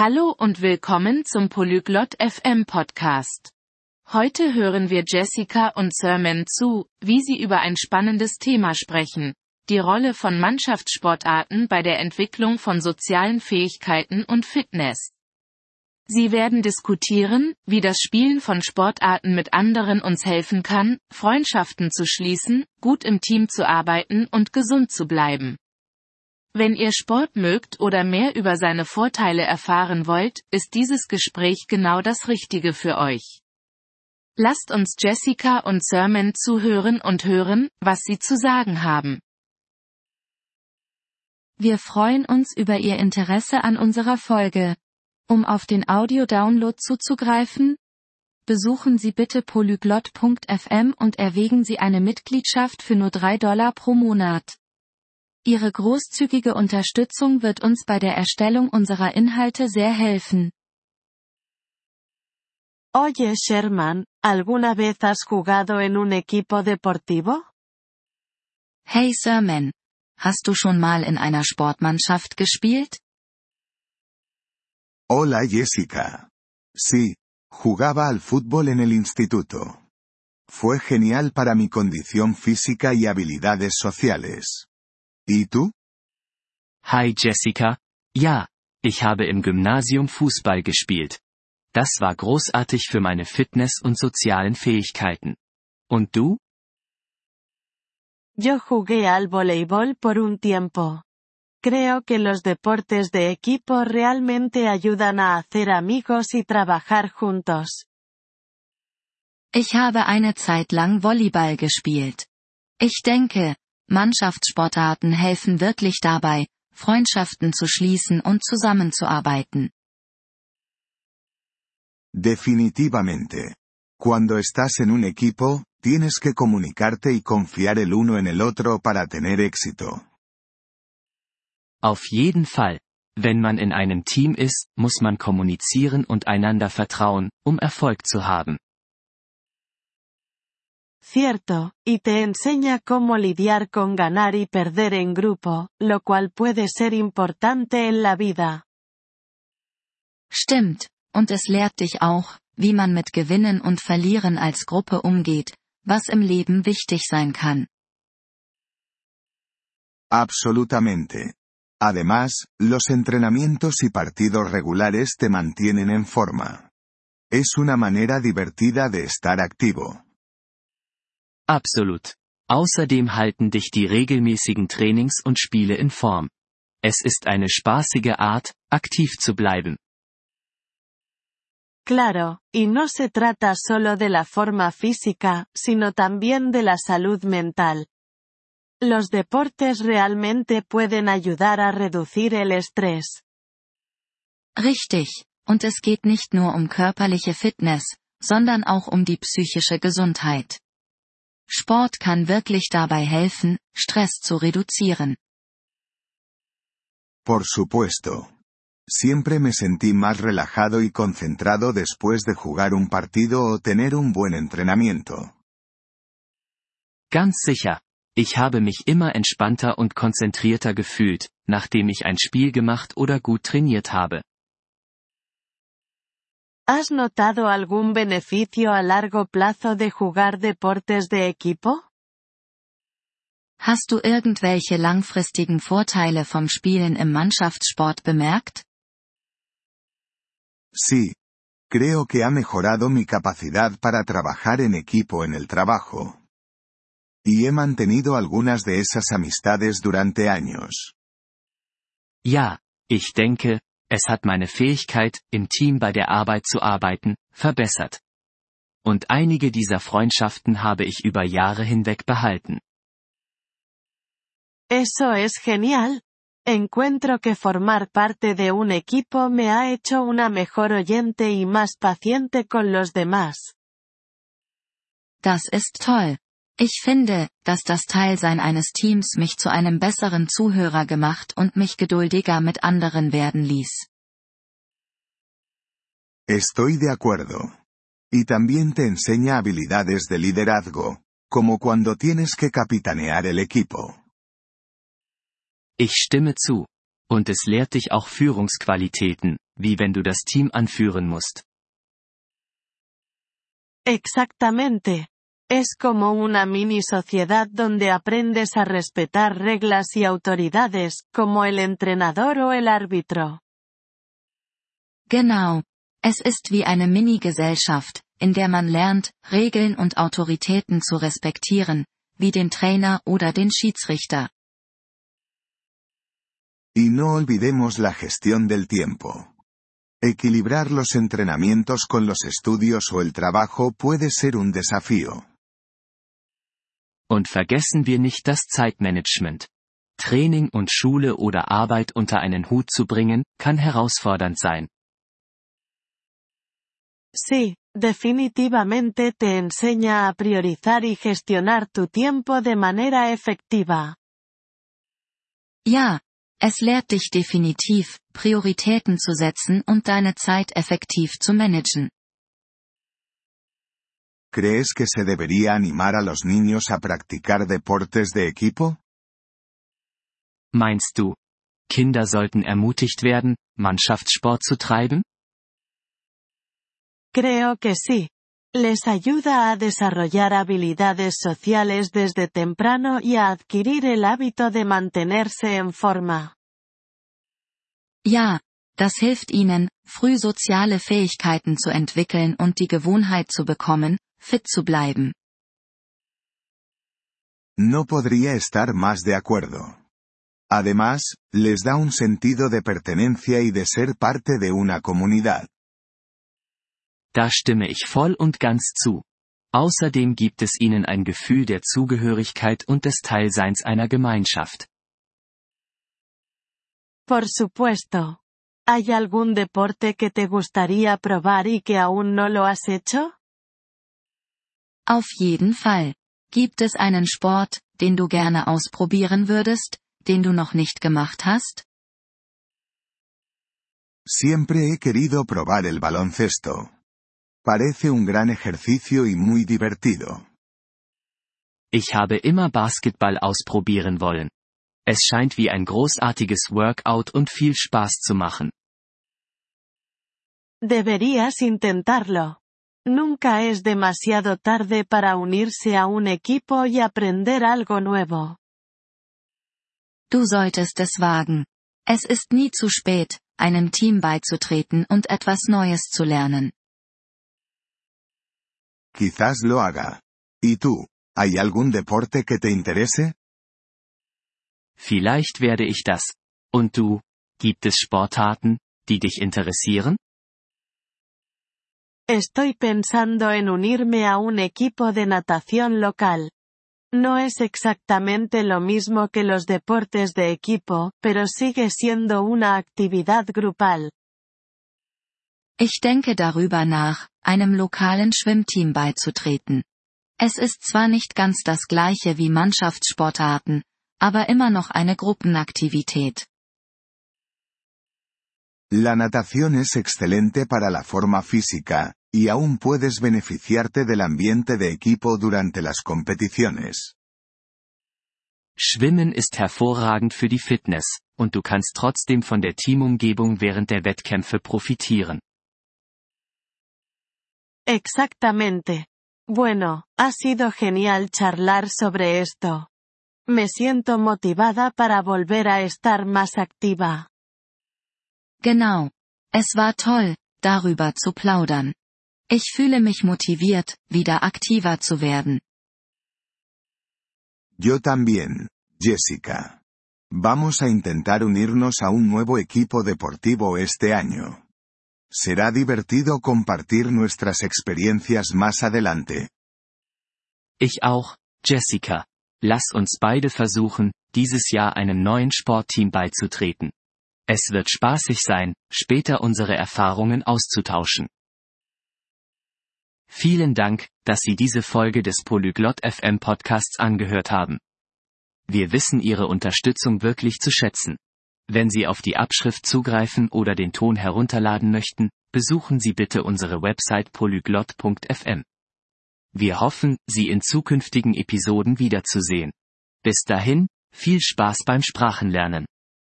Hallo und willkommen zum Polyglot FM Podcast. Heute hören wir Jessica und Sermon zu, wie sie über ein spannendes Thema sprechen. Die Rolle von Mannschaftssportarten bei der Entwicklung von sozialen Fähigkeiten und Fitness. Sie werden diskutieren, wie das Spielen von Sportarten mit anderen uns helfen kann, Freundschaften zu schließen, gut im Team zu arbeiten und gesund zu bleiben. Wenn ihr Sport mögt oder mehr über seine Vorteile erfahren wollt, ist dieses Gespräch genau das Richtige für euch. Lasst uns Jessica und Sermon zuhören und hören, was sie zu sagen haben. Wir freuen uns über Ihr Interesse an unserer Folge. Um auf den Audio-Download zuzugreifen, besuchen Sie bitte polyglot.fm und erwägen Sie eine Mitgliedschaft für nur 3 Dollar pro Monat. Ihre großzügige Unterstützung wird uns bei der Erstellung unserer Inhalte sehr helfen. Oye Sherman, ¿alguna vez has jugado en un equipo deportivo? Hey Sherman, hast du schon mal in einer Sportmannschaft gespielt? Hola Jessica. Sí, jugaba al fútbol en el instituto. Fue genial para mi condición física y habilidades sociales. ¿Y tú? Hi Jessica. Ja, ich habe im Gymnasium Fußball gespielt. Das war großartig für meine Fitness und sozialen Fähigkeiten. Und du? Yo jugué al voleibol por un tiempo. Creo que los deportes de equipo realmente ayudan a hacer amigos y trabajar juntos. Ich habe eine Zeit lang Volleyball gespielt. Ich denke, Mannschaftssportarten helfen wirklich dabei, Freundschaften zu schließen und zusammenzuarbeiten. Definitivamente. Cuando estás en un equipo, tienes que comunicarte y confiar el uno en el otro para tener éxito. Auf jeden Fall. Wenn man in einem Team ist, muss man kommunizieren und einander vertrauen, um Erfolg zu haben. Cierto, y te enseña cómo lidiar con ganar y perder en grupo, lo cual puede ser importante en la vida. Stimmt, und es lehrt dich auch, wie man mit Gewinnen und Verlieren als Gruppe umgeht, was im Leben wichtig sein kann. Absolutamente. Además, los entrenamientos y partidos regulares te mantienen en forma. Es una manera divertida de estar activo. Absolut. Außerdem halten dich die regelmäßigen Trainings und Spiele in Form. Es ist eine spaßige Art, aktiv zu bleiben. Claro, y no se trata solo de la forma física, sino también de la salud mental. Los deportes realmente pueden ayudar a reducir el estrés. Richtig, und es geht nicht nur um körperliche Fitness, sondern auch um die psychische Gesundheit. Sport kann wirklich dabei helfen, Stress zu reduzieren. Por supuesto. Siempre me sentí más relajado y concentrado después de jugar un partido o tener un buen entrenamiento. Ganz sicher. Ich habe mich immer entspannter und konzentrierter gefühlt, nachdem ich ein Spiel gemacht oder gut trainiert habe. ¿Has notado algún beneficio a largo plazo de jugar deportes de equipo? Hast du irgendwelche langfristigen Vorteile vom Spielen im Mannschaftssport bemerkt? Sí. Creo que ha mejorado mi capacidad para trabajar en equipo en el trabajo. Y he mantenido algunas de esas amistades durante años. Ja, ich denke, es hat meine Fähigkeit, im Team bei der Arbeit zu arbeiten, verbessert. Und einige dieser Freundschaften habe ich über Jahre hinweg behalten. Eso es genial. Encuentro que formar parte de un equipo me ha hecho una mejor oyente y más paciente con los demás. Das ist toll. Ich finde, dass das Teilsein eines Teams mich zu einem besseren Zuhörer gemacht und mich geduldiger mit anderen werden ließ. Estoy de acuerdo. Y también te enseña habilidades de liderazgo, como cuando tienes que capitanear el equipo. Ich stimme zu. Und es lehrt dich auch Führungsqualitäten, wie wenn du das Team anführen musst. Exactamente. Es como una mini sociedad donde aprendes a respetar reglas y autoridades, como el entrenador o el árbitro. Genau. Es ist wie eine Mini-Gesellschaft, in der man lernt, Regeln und Autoritäten zu respektieren, wie den Trainer oder den Schiedsrichter. Y no olvidemos la gestión del tiempo. Equilibrar los entrenamientos con los estudios o el trabajo puede ser un desafío. Und vergessen wir nicht das Zeitmanagement. Training und Schule oder Arbeit unter einen Hut zu bringen, kann herausfordernd sein. Sí, definitivamente te enseña a priorizar y gestionar tu tiempo de manera efectiva. Ja, es lehrt dich definitiv, Prioritäten zu setzen und deine Zeit effektiv zu managen. ¿Crees que se debería animar a los niños a practicar deportes de equipo? Meinst du, Kinder sollten ermutigt werden, Mannschaftssport zu treiben? Creo que sí. Les ayuda a desarrollar habilidades sociales desde temprano y a adquirir el hábito de mantenerse en forma. Ja, das hilft ihnen, früh soziale Fähigkeiten zu entwickeln und die Gewohnheit zu bekommen, fit zu bleiben. No podría estar más de acuerdo. Además, les da un sentido de pertenencia y de ser parte de una comunidad. Da stimme ich voll und ganz zu. Außerdem gibt es ihnen ein Gefühl der Zugehörigkeit und des Teilseins einer Gemeinschaft. Por supuesto. ¿Hay algún deporte que te gustaría probar y que aún no lo has hecho? Auf jeden Fall. Gibt es einen Sport, den du gerne ausprobieren würdest, den du noch nicht gemacht hast? Siempre he querido probar el baloncesto. Parece un gran ejercicio y muy divertido. Ich habe immer Basketball ausprobieren wollen. Es scheint wie ein großartiges Workout und viel Spaß zu machen. Deberías intentarlo. Nunca es demasiado tarde para unirse a un equipo y aprender algo nuevo. Du solltest es wagen. Es ist nie zu spät, einem Team beizutreten und etwas Neues zu lernen. Quizás lo haga. ¿Y tú? ¿Hay algún deporte que te interese? Vielleicht werde ich das. Und du? Gibt es Sportarten, die dich interessieren? Estoy pensando en unirme a un equipo de natación local. No es exactamente lo mismo que los deportes de equipo, pero sigue siendo una actividad grupal. Ich denke darüber nach, einem lokalen Schwimmteam beizutreten. Es ist zwar nicht ganz das gleiche wie Mannschaftssportarten, aber immer noch eine Gruppenaktivität. La natación es excelente para la forma física, y aún puedes beneficiarte del ambiente de equipo durante las competiciones. Schwimmen ist hervorragend für die Fitness, und du kannst trotzdem von der Teamumgebung während der Wettkämpfe profitieren. Exactamente. Bueno, ha sido genial charlar sobre esto. Me siento motivada para volver a estar más activa. Genau. Es war toll, darüber zu plaudern. Ich fühle mich motiviert, wieder aktiver zu werden. Yo también, Jessica. Vamos a intentar unirnos a un nuevo equipo deportivo este año. Será divertido compartir nuestras experiencias más adelante. Ich auch, Jessica. Lass uns beide versuchen, dieses Jahr einem neuen Sportteam beizutreten. Es wird spaßig sein, später unsere Erfahrungen auszutauschen. Vielen Dank, dass Sie diese Folge des Polyglot FM Podcasts angehört haben. Wir wissen Ihre Unterstützung wirklich zu schätzen. Wenn Sie auf die Abschrift zugreifen oder den Ton herunterladen möchten, besuchen Sie bitte unsere Website polyglot.fm. Wir hoffen, Sie in zukünftigen Episoden wiederzusehen. Bis dahin, viel Spaß beim Sprachenlernen.